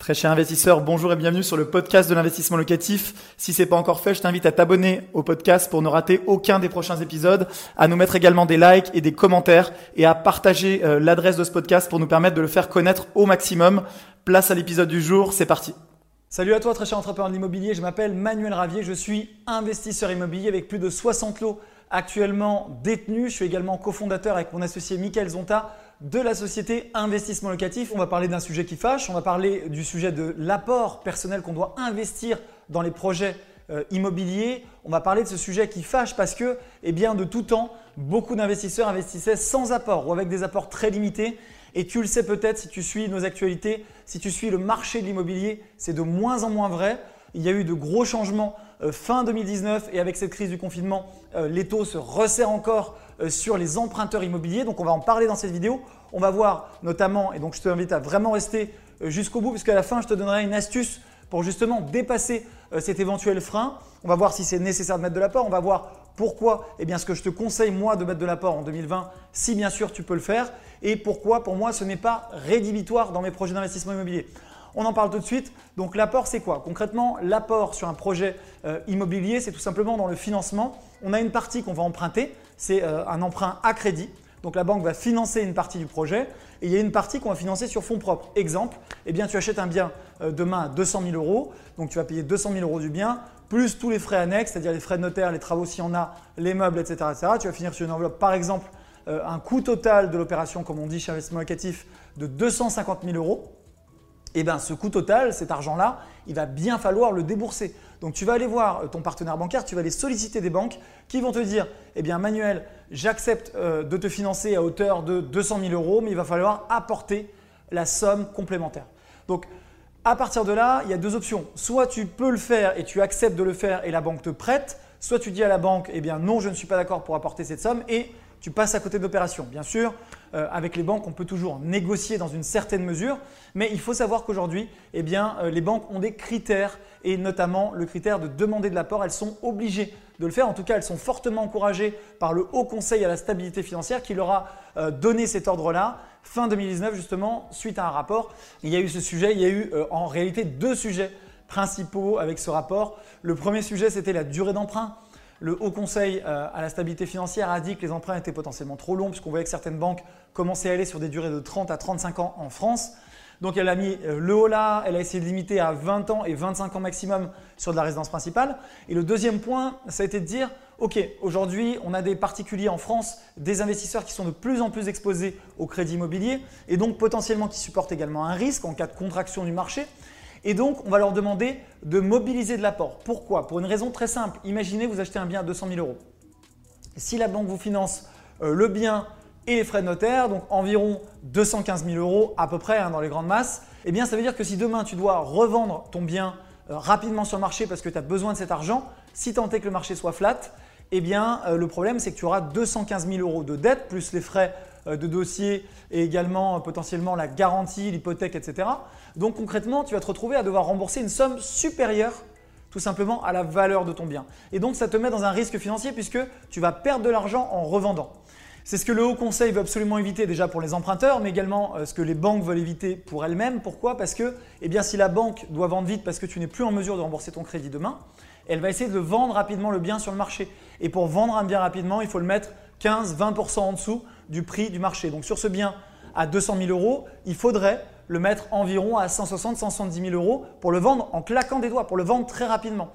Très cher investisseur, bonjour et bienvenue sur le podcast de l'investissement locatif. Si c'est pas encore fait, je t'invite à t'abonner au podcast pour ne rater aucun des prochains épisodes, à nous mettre également des likes et des commentaires et à partager euh, l'adresse de ce podcast pour nous permettre de le faire connaître au maximum. Place à l'épisode du jour, c'est parti. Salut à toi très cher entrepreneur de l'immobilier, je m'appelle Manuel Ravier, je suis investisseur immobilier avec plus de 60 lots actuellement détenus. Je suis également cofondateur avec mon associé Michael Zonta de la société Investissement Locatif. On va parler d'un sujet qui fâche, on va parler du sujet de l'apport personnel qu'on doit investir dans les projets euh, immobiliers. On va parler de ce sujet qui fâche parce que, eh de tout temps, beaucoup d'investisseurs investissaient sans apport ou avec des apports très limités. Et tu le sais peut-être si tu suis nos actualités, si tu suis le marché de l'immobilier, c'est de moins en moins vrai. Il y a eu de gros changements fin 2019 et avec cette crise du confinement, euh, les taux se resserrent encore euh, sur les emprunteurs immobiliers. Donc on va en parler dans cette vidéo. On va voir notamment, et donc je t'invite à vraiment rester jusqu'au bout, puisqu'à la fin, je te donnerai une astuce pour justement dépasser cet éventuel frein. On va voir si c'est nécessaire de mettre de l'apport. On va voir pourquoi Eh bien, ce que je te conseille, moi, de mettre de l'apport en 2020, si bien sûr tu peux le faire. Et pourquoi, pour moi, ce n'est pas rédhibitoire dans mes projets d'investissement immobilier. On en parle tout de suite. Donc l'apport, c'est quoi? Concrètement, l'apport sur un projet euh, immobilier, c'est tout simplement dans le financement. On a une partie qu'on va emprunter, c'est euh, un emprunt à crédit. Donc la banque va financer une partie du projet et il y a une partie qu'on va financer sur fonds propres. Exemple, eh tu achètes un bien euh, demain à 200 000 euros, donc tu vas payer 200 000 euros du bien, plus tous les frais annexes, c'est-à-dire les frais de notaire, les travaux s'il y en a, les meubles, etc., etc. Tu vas finir sur une enveloppe, par exemple, un coût total de l'opération, comme on dit chez Investissement Locatif, de 250 000 euros eh bien, ce coût total, cet argent-là, il va bien falloir le débourser. Donc tu vas aller voir euh, ton partenaire bancaire, tu vas aller solliciter des banques qui vont te dire, eh bien Manuel, j'accepte euh, de te financer à hauteur de 200 000 euros, mais il va falloir apporter la somme complémentaire. Donc à partir de là, il y a deux options. Soit tu peux le faire et tu acceptes de le faire et la banque te prête, soit tu dis à la banque, eh bien non, je ne suis pas d'accord pour apporter cette somme et tu passes à côté de l'opération. Bien sûr, euh, avec les banques, on peut toujours négocier dans une certaine mesure, mais il faut savoir qu'aujourd'hui, eh euh, les banques ont des critères et notamment le critère de demander de l'apport. Elles sont obligées de le faire. En tout cas, elles sont fortement encouragées par le Haut Conseil à la stabilité financière qui leur a euh, donné cet ordre-là fin 2019 justement suite à un rapport. Il y a eu ce sujet, il y a eu en réalité deux sujets principaux avec ce rapport. Le premier sujet, c'était la durée d'emprunt. Le Haut Conseil euh, à la stabilité financière a dit que les emprunts étaient potentiellement trop longs puisqu'on voyait que certaines banques commençaient à aller sur des durées de 30 à 35 ans en France. Donc elle a mis euh, le haut là, elle a essayé de limiter à 20 ans et 25 ans maximum sur de la résidence principale. Et le deuxième point, ça a été de dire, OK, aujourd'hui, on a des particuliers en France, des investisseurs qui sont de plus en plus exposés au crédit immobilier et donc potentiellement qui supportent également un risque en cas de contraction du marché. Et donc, on va leur demander de mobiliser de l'apport. Pourquoi? Pour une raison très simple. Imaginez, vous achetez un bien à 200 000 euros. Si la banque vous finance euh, le bien et les frais de notaire, donc environ 215 000 euros à peu près hein, dans les grandes masses, eh bien ça veut dire que si demain tu dois revendre ton bien euh, rapidement sur le marché parce que tu as besoin de cet argent, si tant est que le marché soit flat, eh bien euh, le problème c'est que tu auras 215 000 euros de dette plus les frais de dossier et également euh, potentiellement la garantie, l'hypothèque, etc. Donc concrètement, tu vas te retrouver à devoir rembourser une somme supérieure tout simplement à la valeur de ton bien. Et donc ça te met dans un risque financier puisque tu vas perdre de l'argent en revendant. C'est ce que le Haut Conseil veut absolument éviter déjà pour les emprunteurs, mais également euh, ce que les banques veulent éviter pour elles-mêmes. Pourquoi? Parce que eh bien, si la banque doit vendre vite parce que tu n'es plus en mesure de rembourser ton crédit demain, elle va essayer de vendre rapidement le bien sur le marché. Et pour vendre un bien rapidement, il faut le mettre 15-20% en dessous du prix du marché. Donc sur ce bien à 200 000 euros, il faudrait le mettre environ à 160-170 000 euros pour le vendre en claquant des doigts, pour le vendre très rapidement.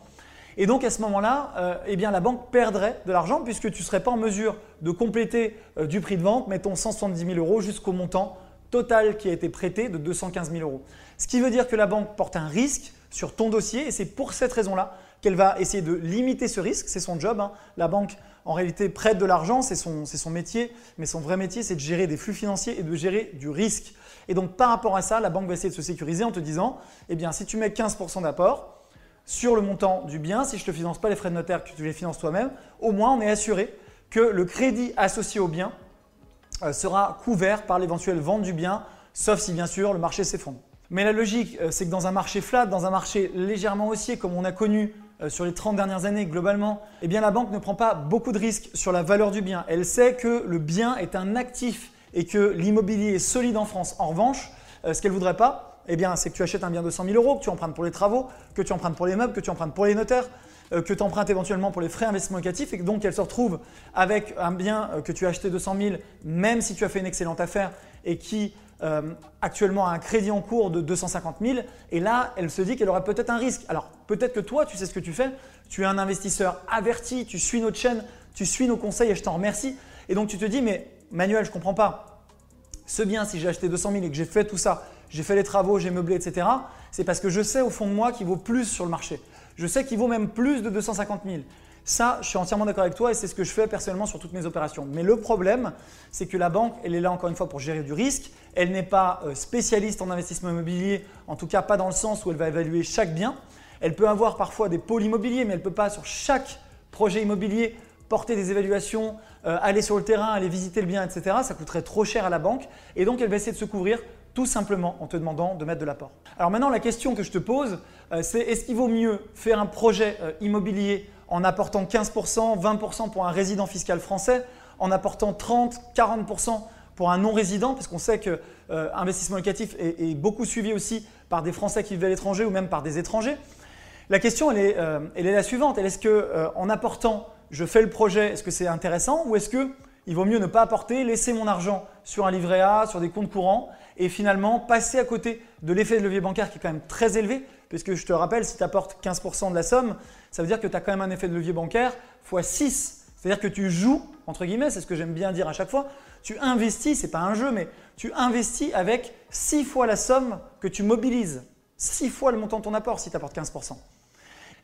Et donc à ce moment-là, euh, eh la banque perdrait de l'argent puisque tu ne serais pas en mesure de compléter euh, du prix de vente, mettons 170 000 euros jusqu'au montant total qui a été prêté de 215 000 euros. Ce qui veut dire que la banque porte un risque sur ton dossier et c'est pour cette raison-là qu'elle va essayer de limiter ce risque. C'est son job. Hein. La banque en réalité prête de l'argent, c'est son, métier, mais son vrai métier, c'est de gérer des flux financiers et de gérer du risque. Et donc par rapport à ça, la banque va essayer de se sécuriser en te disant, eh bien si tu mets 15% d'apport sur le montant du bien, si je ne te finance pas les frais de notaire, que tu les finances toi-même, au moins on est assuré que le crédit associé au bien euh, sera couvert par l'éventuelle vente du bien, sauf si bien sûr le marché s'effondre. Mais la logique, euh, c'est que dans un marché flat, dans un marché légèrement haussier, comme on a connu sur les 30 dernières années globalement, eh la banque ne prend pas beaucoup de risques sur la valeur du bien. Elle sait que le bien est un actif et que l'immobilier est solide en France. En revanche, euh, ce qu'elle ne voudrait pas, Eh c'est que tu achètes un bien de 100 000 euros, que tu empruntes pour les travaux, que tu empruntes pour les meubles, que tu empruntes pour les notaires, euh, que tu empruntes éventuellement pour les frais d'investissement locatif et donc elle se retrouve avec un bien euh, que tu as acheté de 100 000, même si tu as fait une excellente affaire et qui euh, actuellement a un crédit en cours de 250 000. Et là, elle se dit qu'elle aurait peut-être un risque. Alors, peut-être que toi, tu sais ce que tu fais. Tu es un investisseur averti, tu suis notre chaîne, tu suis nos conseils et je t'en remercie. Et donc, tu te dis, mais Manuel, je ne comprends pas. Ce bien, si j'ai acheté 200 000 et que j'ai fait tout ça, j'ai fait les travaux, j'ai meublé, etc., c'est parce que je sais au fond de moi qu'il vaut plus sur le marché. Je sais qu'il vaut même plus de 250 000. Ça, je suis entièrement d'accord avec toi et c'est ce que je fais personnellement sur toutes mes opérations. Mais le problème, c'est que la banque, elle est là encore une fois pour gérer du risque. Elle n'est pas euh, spécialiste en investissement immobilier, en tout cas pas dans le sens où elle va évaluer chaque bien. Elle peut avoir parfois des pôles immobiliers, mais elle ne peut pas sur chaque projet immobilier porter des évaluations, euh, aller sur le terrain, aller visiter le bien, etc. Ça coûterait trop cher à la banque. Et donc, elle va essayer de se couvrir tout simplement en te demandant de mettre de l'apport. Alors maintenant, la question que je te pose, euh, c'est est-ce qu'il vaut mieux faire un projet euh, immobilier en apportant 15%, 20% pour un résident fiscal français, en apportant 30, 40% pour un non-résident, parce qu'on sait que euh, investissement locatif est, beaucoup suivi aussi par des Français qui vivent à l'étranger ou même par des étrangers? La question, elle est, elle est la suivante. est-ce que en apportant, je fais le projet, est-ce que c'est intéressant ou est-ce que il vaut mieux ne pas apporter, laisser mon argent sur un livret A, sur des comptes courants et finalement passer à côté de l'effet de levier bancaire qui est quand même très élevé, puisque je te rappelle, si tu apportes 15% de la somme, ça veut dire que tu as quand même un effet de levier bancaire x 6. C'est-à-dire que tu joues, entre guillemets, c'est ce que j'aime bien dire à chaque fois, tu investis, ce n'est pas un jeu, mais tu investis avec 6 fois la somme que tu mobilises, 6 fois le montant de ton apport si tu apportes 15%.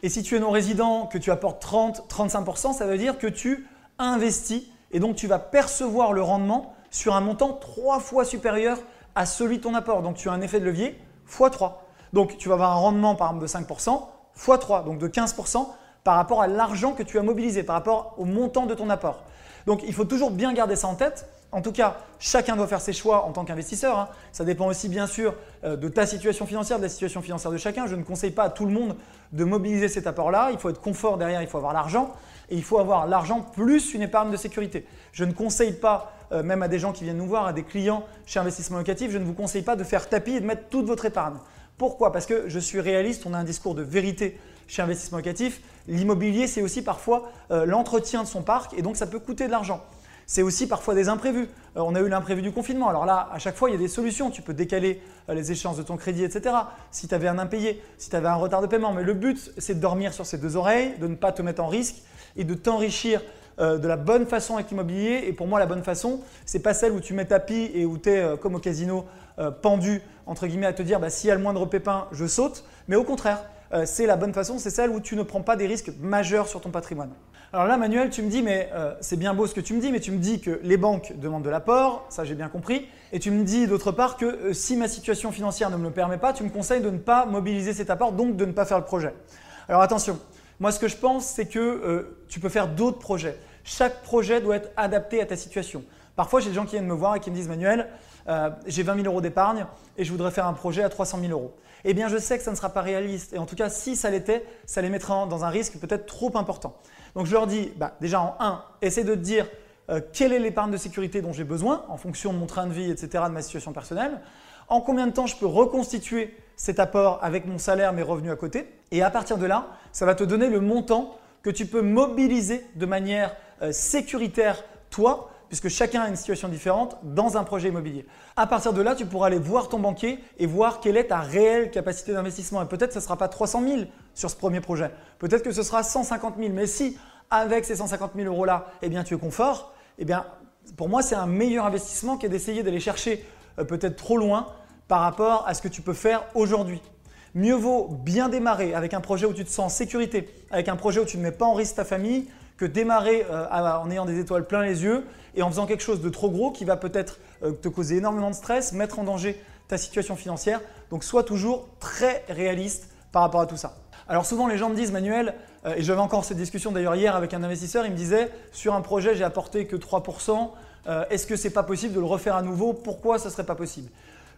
Et si tu es non-résident, que tu apportes 30, 35%, ça veut dire que tu investis et donc tu vas percevoir le rendement sur un montant trois fois supérieur à celui de ton apport. Donc tu as un effet de levier x 3. Donc tu vas avoir un rendement par exemple de 5% x 3, donc de 15% par rapport à l'argent que tu as mobilisé, par rapport au montant de ton apport. Donc il faut toujours bien garder ça en tête. En tout cas, chacun doit faire ses choix en tant qu'investisseur. Hein. Ça dépend aussi bien sûr euh, de ta situation financière, de la situation financière de chacun. Je ne conseille pas à tout le monde de mobiliser cet apport-là. Il faut être confort derrière, il faut avoir l'argent et il faut avoir l'argent plus une épargne de sécurité. Je ne conseille pas, euh, même à des gens qui viennent nous voir, à des clients chez Investissement Locatif, je ne vous conseille pas de faire tapis et de mettre toute votre épargne. Pourquoi? Parce que je suis réaliste, on a un discours de vérité chez Investissement Locatif. L'immobilier, c'est aussi parfois euh, l'entretien de son parc et donc ça peut coûter de l'argent. C'est aussi parfois des imprévus. Euh, on a eu l'imprévu du confinement. Alors là, à chaque fois, il y a des solutions. Tu peux décaler euh, les échéances de ton crédit, etc. Si tu avais un impayé, si tu avais un retard de paiement. Mais le but, c'est de dormir sur ses deux oreilles, de ne pas te mettre en risque et de t'enrichir euh, de la bonne façon avec l'immobilier. Et pour moi, la bonne façon, c'est pas celle où tu mets tapis et où tu es comme au casino pendu entre guillemets à te dire bah, s'il y a le moindre pépin, je saute. Mais au contraire, c'est la bonne façon, c'est celle où tu ne prends pas des risques majeurs sur ton patrimoine. Alors là, Manuel, tu me dis, mais euh, c'est bien beau ce que tu me dis, mais tu me dis que les banques demandent de l'apport, ça j'ai bien compris, et tu me dis d'autre part que euh, si ma situation financière ne me le permet pas, tu me conseilles de ne pas mobiliser cet apport, donc de ne pas faire le projet. Alors attention, moi ce que je pense, c'est que euh, tu peux faire d'autres projets. Chaque projet doit être adapté à ta situation. Parfois, j'ai des gens qui viennent me voir et qui me disent, Manuel, j'ai 20 000 euros d'épargne et je voudrais faire un projet à 300 000 euros. Eh bien, je sais que ça ne sera pas réaliste. Et en tout cas, si ça l'était, ça les mettrait dans un risque peut-être trop important. Donc je leur dis, bah, déjà en 1, essaie de te dire euh, quelle est l'épargne de sécurité dont j'ai besoin en fonction de mon train de vie, etc., de ma situation personnelle. En combien de temps je peux reconstituer cet apport avec mon salaire, mes revenus à côté. Et à partir de là, ça va te donner le montant que tu peux mobiliser de manière euh, sécuritaire, toi, puisque chacun a une situation différente dans un projet immobilier. À partir de là, tu pourras aller voir ton banquier et voir quelle est ta réelle capacité d'investissement. Et peut-être ce ne sera pas 300 000 sur ce premier projet. Peut-être que ce sera 150 000. Mais si avec ces 150 000 euros-là, eh bien, tu es confort, eh bien, pour moi, c'est un meilleur investissement que d'essayer d'aller chercher euh, peut-être trop loin par rapport à ce que tu peux faire aujourd'hui. Mieux vaut bien démarrer avec un projet où tu te sens en sécurité, avec un projet où tu ne mets pas en risque ta famille, que démarrer euh, en ayant des étoiles plein les yeux et en faisant quelque chose de trop gros qui va peut-être euh, te causer énormément de stress, mettre en danger ta situation financière. Donc sois toujours très réaliste par rapport à tout ça. Alors souvent les gens me disent Manuel, euh, et j'avais encore cette discussion d'ailleurs hier avec un investisseur, il me disait sur un projet j'ai apporté que 3%, est-ce que c'est pas possible de le refaire à nouveau? Pourquoi ce serait pas possible?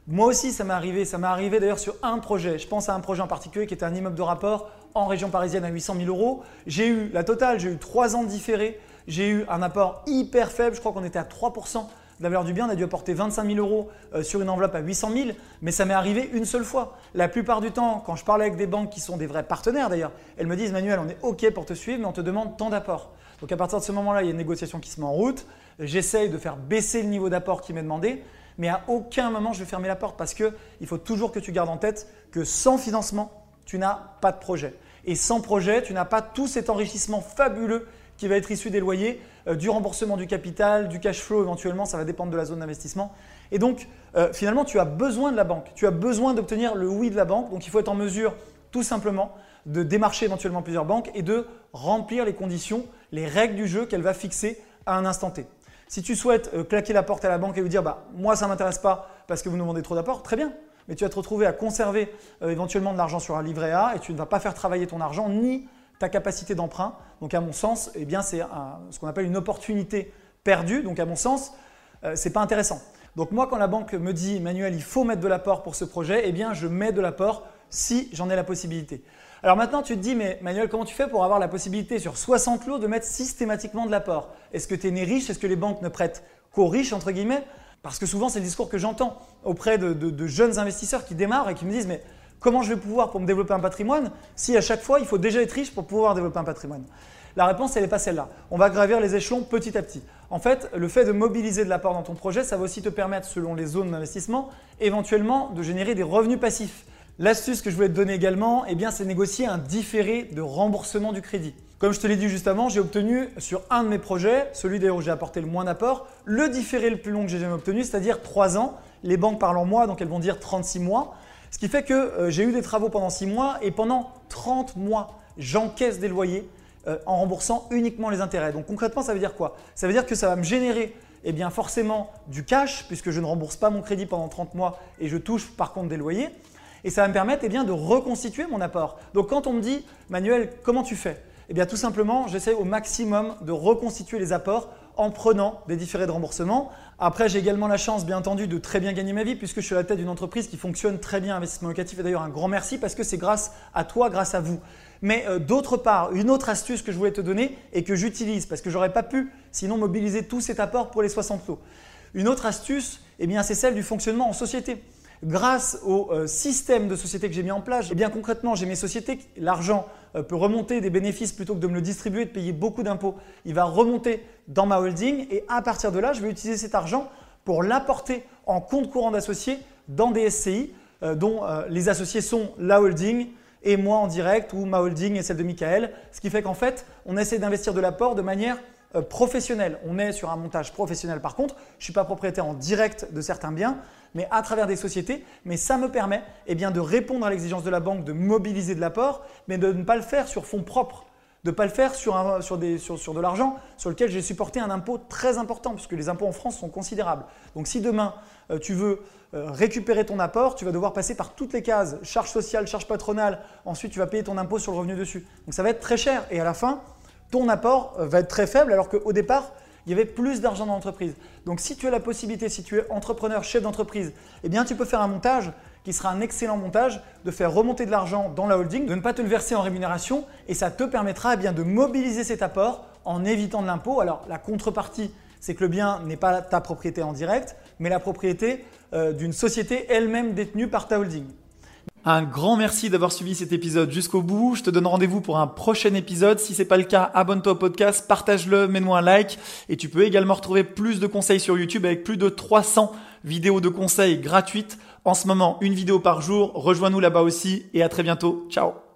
Moi aussi, ça m'est arrivé. Ça m'est arrivé d'ailleurs sur un projet. Je pense à un projet en particulier qui était un immeuble de rapport en région parisienne à 800 000 euros. J'ai eu la totale, j'ai eu trois ans de différé. J'ai eu un apport hyper faible. Je crois qu'on était à 3% de la valeur du bien, on a dû apporter 25 000 euros euh, sur une enveloppe à 800 000, mais ça m'est arrivé une seule fois. La plupart du temps, quand je parle avec des banques qui sont des vrais partenaires d'ailleurs, elles me disent Manuel, on est OK pour te suivre, mais on te demande tant d'apport. Donc à partir de ce moment-là, il y a une négociation qui se met en route. J'essaye de faire baisser le niveau d'apport qui m'est demandé, mais à aucun moment je vais fermer la porte parce qu'il faut toujours que tu gardes en tête que sans financement, tu n'as pas de projet. Et sans projet, tu n'as pas tout cet enrichissement fabuleux qui va être issu des loyers, euh, du remboursement du capital, du cash flow éventuellement, ça va dépendre de la zone d'investissement. Et donc, euh, finalement, tu as besoin de la banque. Tu as besoin d'obtenir le oui de la banque. Donc, il faut être en mesure, tout simplement, de démarcher éventuellement plusieurs banques et de remplir les conditions, les règles du jeu qu'elle va fixer à un instant T. Si tu souhaites euh, claquer la porte à la banque et lui dire bah, Moi, ça ne m'intéresse pas parce que vous nous demandez trop d'apport, très bien. Mais tu vas te retrouver à conserver éventuellement de l'argent sur un livret A et tu ne vas pas faire travailler ton argent ni ta capacité d'emprunt. Donc à mon sens, eh bien c'est ce qu'on appelle une opportunité perdue. Donc à mon sens, euh, c'est pas intéressant. Donc moi, quand la banque me dit, Manuel, il faut mettre de l'apport pour ce projet, eh bien je mets de l'apport si j'en ai la possibilité. Alors maintenant, tu te dis, mais Manuel, comment tu fais pour avoir la possibilité sur 60 lots de mettre systématiquement de l'apport? Est-ce que tu es né riche? Est-ce que les banques ne prêtent qu'aux riches, Parce que souvent, c'est le discours que j'entends auprès de, de, jeunes investisseurs qui démarrent et qui me disent, mais Comment je vais pouvoir pour me développer un patrimoine si à chaque fois il faut déjà être riche pour pouvoir développer un patrimoine? La réponse, elle n'est pas celle-là. On va gravir les échelons petit à petit. En fait, le fait de mobiliser de l'apport dans ton projet, ça va aussi te permettre, selon les zones d'investissement, éventuellement de générer des revenus passifs. L'astuce que je voulais te donner également, eh c'est négocier un différé de remboursement du crédit. Comme je te l'ai dit juste avant, j'ai obtenu sur un de mes projets, celui d'ailleurs où j'ai apporté le moins d'apport, le différé le plus long que j'ai jamais obtenu, c'est-à-dire 3 ans. Les banques parlent en mois, donc elles vont dire 36 mois. Ce qui fait que euh, j'ai eu des travaux pendant 6 mois et pendant 30 mois, j'encaisse des loyers euh, en remboursant uniquement les intérêts. Donc concrètement, ça veut dire quoi? Ça veut dire que ça va me générer eh forcément du cash puisque je ne rembourse pas mon crédit pendant 30 mois et je touche par contre des loyers. Et ça va me permettre eh de reconstituer mon apport. Donc quand on me dit, Manuel, comment tu fais? Eh bien tout simplement, j'essaie au maximum de reconstituer les apports en prenant des différés de remboursement. Après, j'ai également la chance, bien entendu, de très bien gagner ma vie puisque je suis à la tête d'une entreprise qui fonctionne très bien, investissement locatif. Et d'ailleurs, un grand merci parce que c'est grâce à toi, grâce à vous. Mais euh, d'autre part, une autre astuce que je voulais te donner et que j'utilise parce que j'aurais pas pu sinon mobiliser tout cet apport pour les 60 lots. Une autre astuce, eh c'est celle du fonctionnement en société grâce au euh, système de société que j'ai mis en place, eh bien concrètement, j'ai mes sociétés, l'argent euh, peut remonter des bénéfices plutôt que de me le distribuer, de payer beaucoup d'impôts. Il va remonter dans ma holding et à partir de là, je vais utiliser cet argent pour l'apporter en compte courant d'associés dans des SCI dont les associés sont la holding et moi en direct ou ma holding et celle de Michael. Ce qui fait qu'en fait, on essaie d'investir de l'apport de manière professionnelle. On est sur un montage professionnel par contre. Je ne suis pas propriétaire en direct de certains biens, mais à travers des sociétés. Mais ça me permet eh bien, de répondre à l'exigence de la banque de mobiliser de l'apport, mais de ne pas le faire sur fonds propres de ne pas le faire sur, sur, des, sur, sur de l'argent sur lequel j'ai supporté un impôt très important, puisque les impôts en France sont considérables. Donc si demain euh, tu veux euh, récupérer ton apport, tu vas devoir passer par toutes les cases, charges sociales, charges patronales, ensuite tu vas payer ton impôt sur le revenu dessus. Donc ça va être très cher et à la fin, ton apport euh, va être très faible alors qu'au départ, il y avait plus d'argent dans l'entreprise. Donc si tu as la possibilité, si tu es entrepreneur, chef d'entreprise, eh bien tu peux faire un montage qui sera un excellent montage de faire remonter de l'argent dans la holding, de ne pas te le verser en rémunération et ça te permettra eh bien, de mobiliser cet apport en évitant de l'impôt. Alors la contrepartie, c'est que le bien n'est pas ta propriété en direct, mais la propriété euh, d'une société elle-même détenue par ta holding. Un grand merci d'avoir suivi cet épisode jusqu'au bout. Je te donne rendez-vous pour un prochain épisode. Si c'est pas le cas, abonne-toi au podcast, partage-le, mets-moi un like. Et tu peux également retrouver plus de conseils sur YouTube avec plus de 300 vidéos de conseils gratuites. En ce moment, une vidéo par jour. Rejoins-nous là-bas aussi et à très bientôt. Ciao